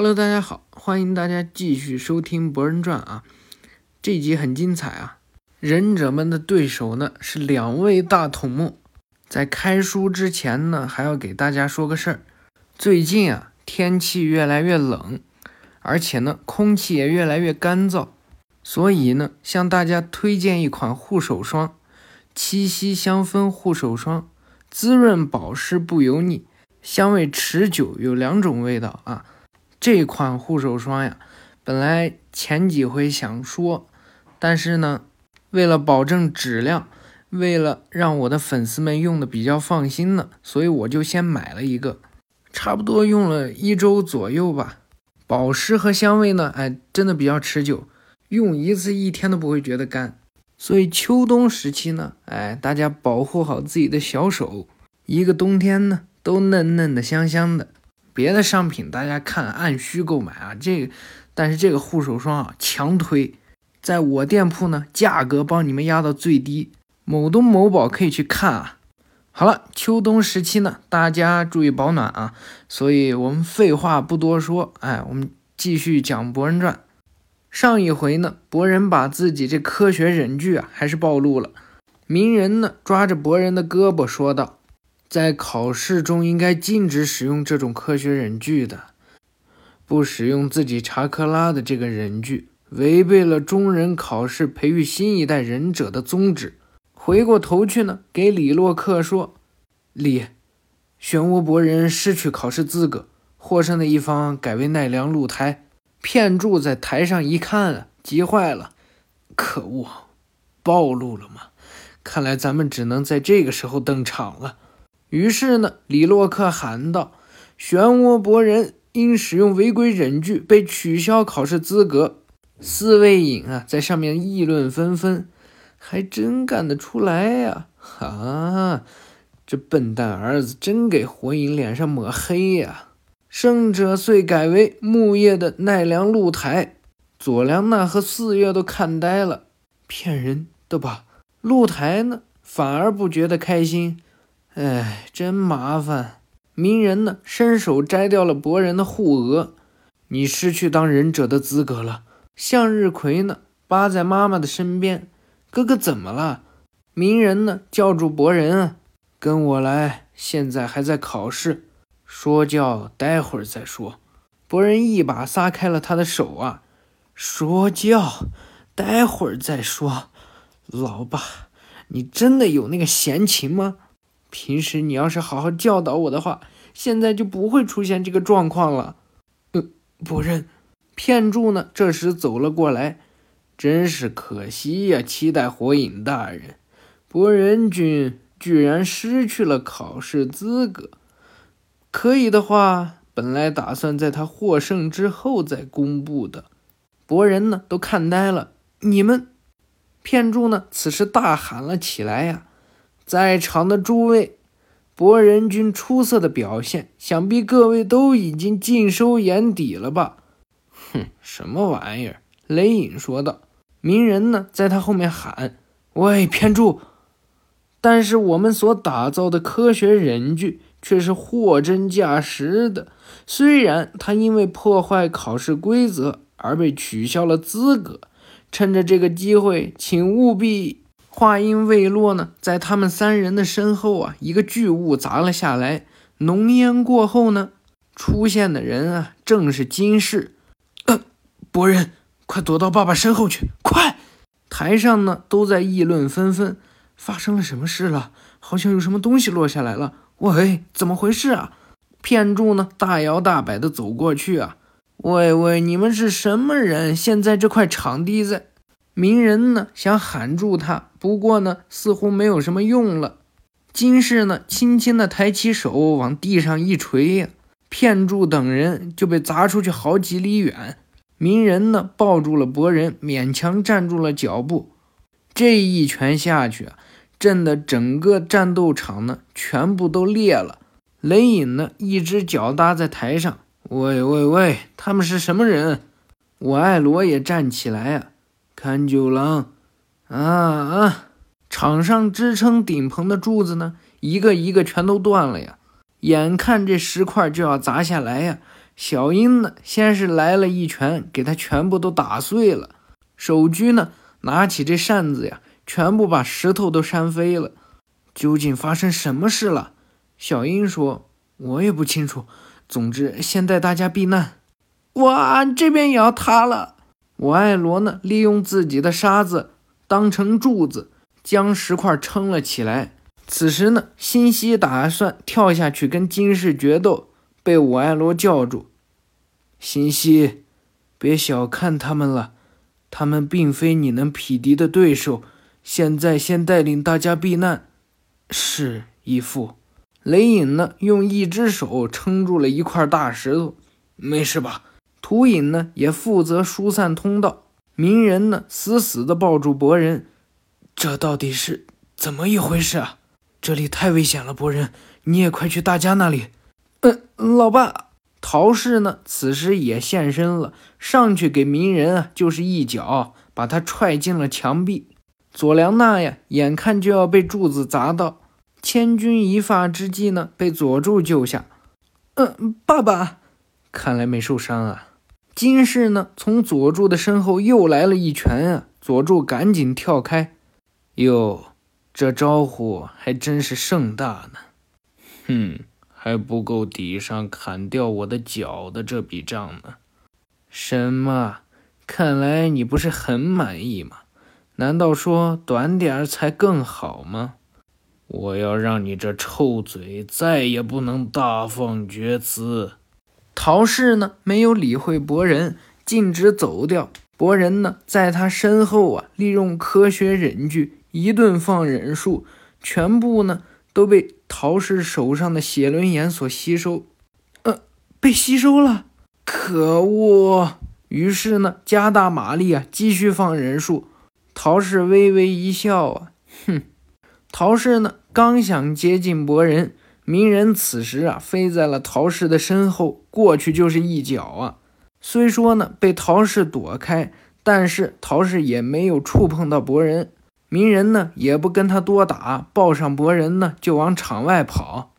Hello，大家好，欢迎大家继续收听《博人传》啊，这集很精彩啊！忍者们的对手呢是两位大筒木。在开书之前呢，还要给大家说个事儿，最近啊天气越来越冷，而且呢空气也越来越干燥，所以呢向大家推荐一款护手霜——七夕香氛护手霜，滋润保湿不油腻，香味持久，有两种味道啊。这款护手霜呀，本来前几回想说，但是呢，为了保证质量，为了让我的粉丝们用的比较放心呢，所以我就先买了一个，差不多用了一周左右吧。保湿和香味呢，哎，真的比较持久，用一次一天都不会觉得干。所以秋冬时期呢，哎，大家保护好自己的小手，一个冬天呢都嫩嫩的、香香的。别的商品大家看按需购买啊，这个，但是这个护手霜啊强推，在我店铺呢价格帮你们压到最低，某东某宝可以去看啊。好了，秋冬时期呢大家注意保暖啊，所以我们废话不多说，哎，我们继续讲博人传。上一回呢，博人把自己这科学忍具啊还是暴露了，鸣人呢抓着博人的胳膊说道。在考试中应该禁止使用这种科学忍具的，不使用自己查克拉的这个忍具，违背了中忍考试培育新一代忍者的宗旨。回过头去呢，给李洛克说：“李，漩涡博人失去考试资格，获胜的一方改为奈良鹿台。”片柱在台上一看，急坏了：“可恶，暴露了吗？看来咱们只能在这个时候登场了。”于是呢，李洛克喊道：“漩涡博人因使用违规忍具被取消考试资格。”四位影啊，在上面议论纷纷，还真干得出来呀！啊，这笨蛋儿子真给火影脸上抹黑呀！胜者遂改为木叶的奈良鹿台。佐良娜和四月都看呆了，骗人的吧？鹿台呢，反而不觉得开心。哎，真麻烦！鸣人呢，伸手摘掉了博人的护额。你失去当忍者的资格了。向日葵呢，扒在妈妈的身边。哥哥怎么了？鸣人呢，叫住博人啊，跟我来。现在还在考试，说教待会儿再说。博人一把撒开了他的手啊，说教，待会儿再说。老爸，你真的有那个闲情吗？平时你要是好好教导我的话，现在就不会出现这个状况了。呃，不认。片柱呢？这时走了过来，真是可惜呀！期待火影大人，博人君居然失去了考试资格。可以的话，本来打算在他获胜之后再公布的。博人呢？都看呆了。你们，片柱呢？此时大喊了起来呀！在场的诸位，博人君出色的表现，想必各位都已经尽收眼底了吧？哼，什么玩意儿？雷影说道。鸣人呢，在他后面喊：“喂，偏柱！”但是我们所打造的科学忍具却是货真价实的。虽然他因为破坏考试规则而被取消了资格，趁着这个机会，请务必。话音未落呢，在他们三人的身后啊，一个巨物砸了下来。浓烟过后呢，出现的人啊，正是金氏。呃，博人，快躲到爸爸身后去！快！台上呢，都在议论纷纷。发生了什么事了？好像有什么东西落下来了。喂，怎么回事啊？片柱呢，大摇大摆地走过去啊。喂喂，你们是什么人？现在这块场地在……鸣人呢，想喊住他，不过呢，似乎没有什么用了。金氏呢，轻轻地抬起手往地上一锤呀，片柱等人就被砸出去好几里远。鸣人呢，抱住了博人，勉强站住了脚步。这一拳下去啊，震得整个战斗场呢，全部都裂了。雷影呢，一只脚搭在台上，喂喂喂，他们是什么人？我爱罗也站起来呀。看九郎，啊啊！场上支撑顶棚的柱子呢，一个一个全都断了呀！眼看这石块就要砸下来呀，小樱呢，先是来了一拳，给他全部都打碎了。守居呢，拿起这扇子呀，全部把石头都扇飞了。究竟发生什么事了？小樱说：“我也不清楚。总之，先带大家避难。”哇，这边也要塌了！我爱罗呢，利用自己的沙子当成柱子，将石块撑了起来。此时呢，新希打算跳下去跟金氏决斗，被我爱罗叫住。新希，别小看他们了，他们并非你能匹敌的对手。现在先带领大家避难。是义父。雷影呢，用一只手撑住了一块大石头。没事吧？土影呢，也负责疏散通道。鸣人呢，死死地抱住博人。这到底是怎么一回事啊？这里太危险了，博人，你也快去大家那里。嗯，老爸。陶氏呢，此时也现身了，上去给鸣人啊，就是一脚把他踹进了墙壁。佐良娜呀，眼看就要被柱子砸到，千钧一发之际呢，被佐助救下。嗯，爸爸，看来没受伤啊。金氏呢，从佐助的身后又来了一拳啊，佐助赶紧跳开。哟。这招呼还真是盛大呢，哼，还不够抵上砍掉我的脚的这笔账呢。什么？看来你不是很满意吗？难道说短点儿才更好吗？我要让你这臭嘴再也不能大放厥词。陶氏呢，没有理会博人，径直走掉。博人呢，在他身后啊，利用科学忍具。一顿放忍术，全部呢都被陶氏手上的血轮眼所吸收，呃，被吸收了。可恶！于是呢，加大马力啊，继续放忍术。陶氏微微一笑啊，哼。陶氏呢，刚想接近博人，鸣人此时啊，飞在了陶氏的身后，过去就是一脚啊。虽说呢，被陶氏躲开，但是陶氏也没有触碰到博人。鸣人呢也不跟他多打，抱上博人呢就往场外跑。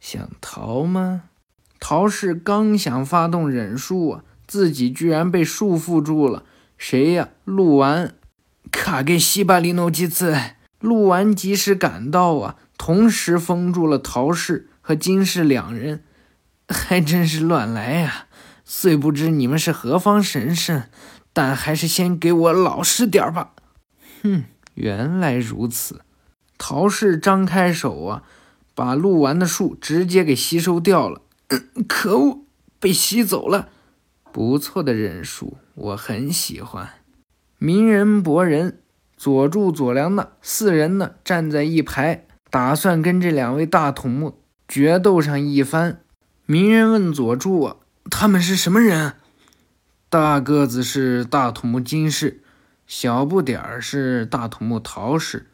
想逃吗？陶氏刚想发动忍术啊，自己居然被束缚住了。谁呀？鹿丸！卡给西巴里诺几次？鹿丸及时赶到啊，同时封住了陶氏和金氏两人。还真是乱来呀！虽不知你们是何方神圣，但还是先给我老实点吧。哼，原来如此。陶氏张开手啊，把录完的树直接给吸收掉了。可恶，被吸走了。不错的忍术，我很喜欢。鸣人、博人、佐助、佐良娜四人呢，站在一排，打算跟这两位大筒木决斗上一番。鸣人问佐助：“他们是什么人？”大个子是大筒木金氏。小不点儿是大筒木桃氏，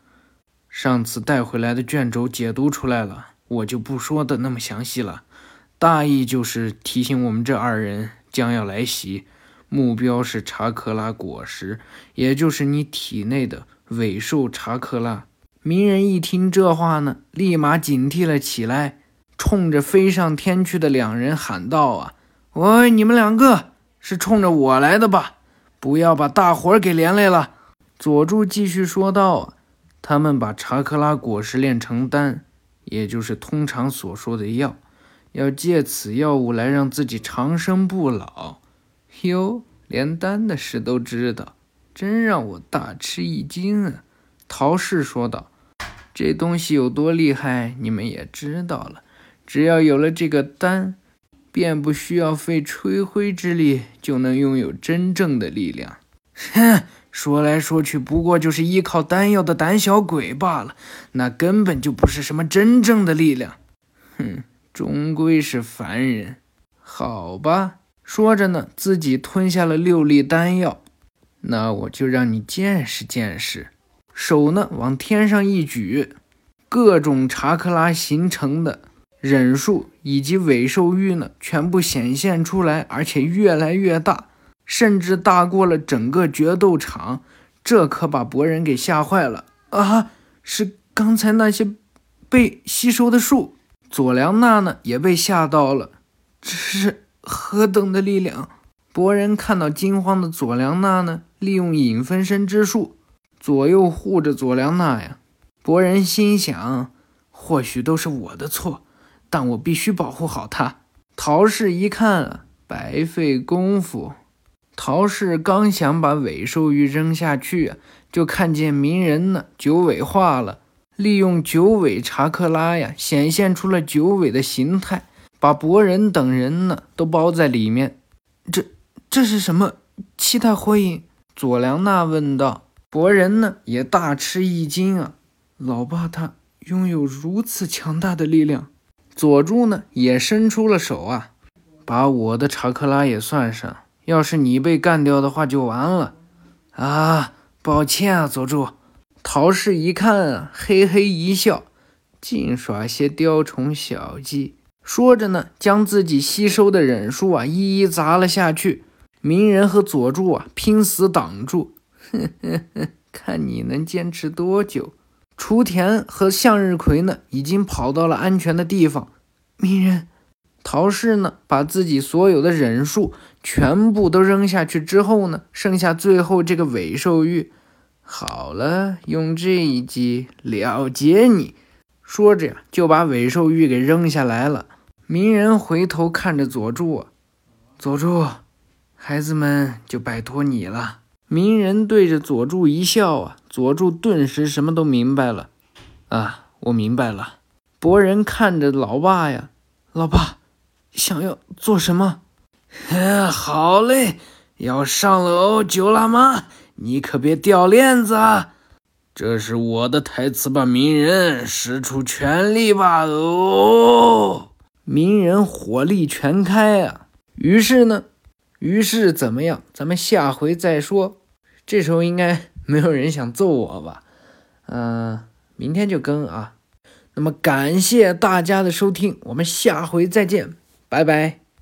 上次带回来的卷轴解读出来了，我就不说的那么详细了。大意就是提醒我们这二人将要来袭，目标是查克拉果实，也就是你体内的尾兽查克拉。鸣人一听这话呢，立马警惕了起来，冲着飞上天去的两人喊道：“啊，喂，你们两个是冲着我来的吧？”不要把大伙儿给连累了，佐助继续说道：“他们把查克拉果实炼成丹，也就是通常所说的药，要借此药物来让自己长生不老。哟，连丹的事都知道，真让我大吃一惊啊！”陶氏说道：“这东西有多厉害，你们也知道了。只要有了这个丹。”便不需要费吹灰之力就能拥有真正的力量。哼，说来说去不过就是依靠丹药的胆小鬼罢了，那根本就不是什么真正的力量。哼，终归是凡人。好吧，说着呢，自己吞下了六粒丹药。那我就让你见识见识。手呢往天上一举，各种查克拉形成的。忍术以及尾兽玉呢，全部显现出来，而且越来越大，甚至大过了整个决斗场。这可把博人给吓坏了啊！是刚才那些被吸收的树。佐良娜呢，也被吓到了。这是何等的力量！博人看到惊慌的佐良娜呢，利用影分身之术左右护着佐良娜呀。博人心想，或许都是我的错，但我必须保护好她。陶氏一看，白费功夫。陶氏刚想把尾兽玉扔下去，就看见鸣人呢九尾化了，利用九尾查克拉呀，显现出了九尾的形态，把博人等人呢都包在里面。这这是什么？七态火影？佐良娜问道。博人呢也大吃一惊啊，老爸他拥有如此强大的力量。佐助呢也伸出了手啊，把我的查克拉也算上。要是你被干掉的话，就完了啊！抱歉啊，佐助。陶氏一看啊，嘿嘿一笑，净耍些雕虫小技。说着呢，将自己吸收的忍术啊，一一砸了下去。鸣人和佐助啊，拼死挡住，哼哼哼，看你能坚持多久。雏田和向日葵呢，已经跑到了安全的地方。鸣人。陶氏呢，把自己所有的忍术全部都扔下去之后呢，剩下最后这个尾兽玉。好了，用这一击了结你。说着呀，就把尾兽玉给扔下来了。鸣人回头看着佐助，佐助，孩子们就拜托你了。鸣人对着佐助一笑啊，佐助顿时什么都明白了。啊，我明白了。博人看着老爸呀，老爸。想要做什么？好嘞，要上楼九喇嘛，你可别掉链子啊！这是我的台词吧，鸣人，使出全力吧！哦，鸣人火力全开啊！于是呢，于是怎么样？咱们下回再说。这时候应该没有人想揍我吧？嗯，明天就更啊。那么感谢大家的收听，我们下回再见。拜拜。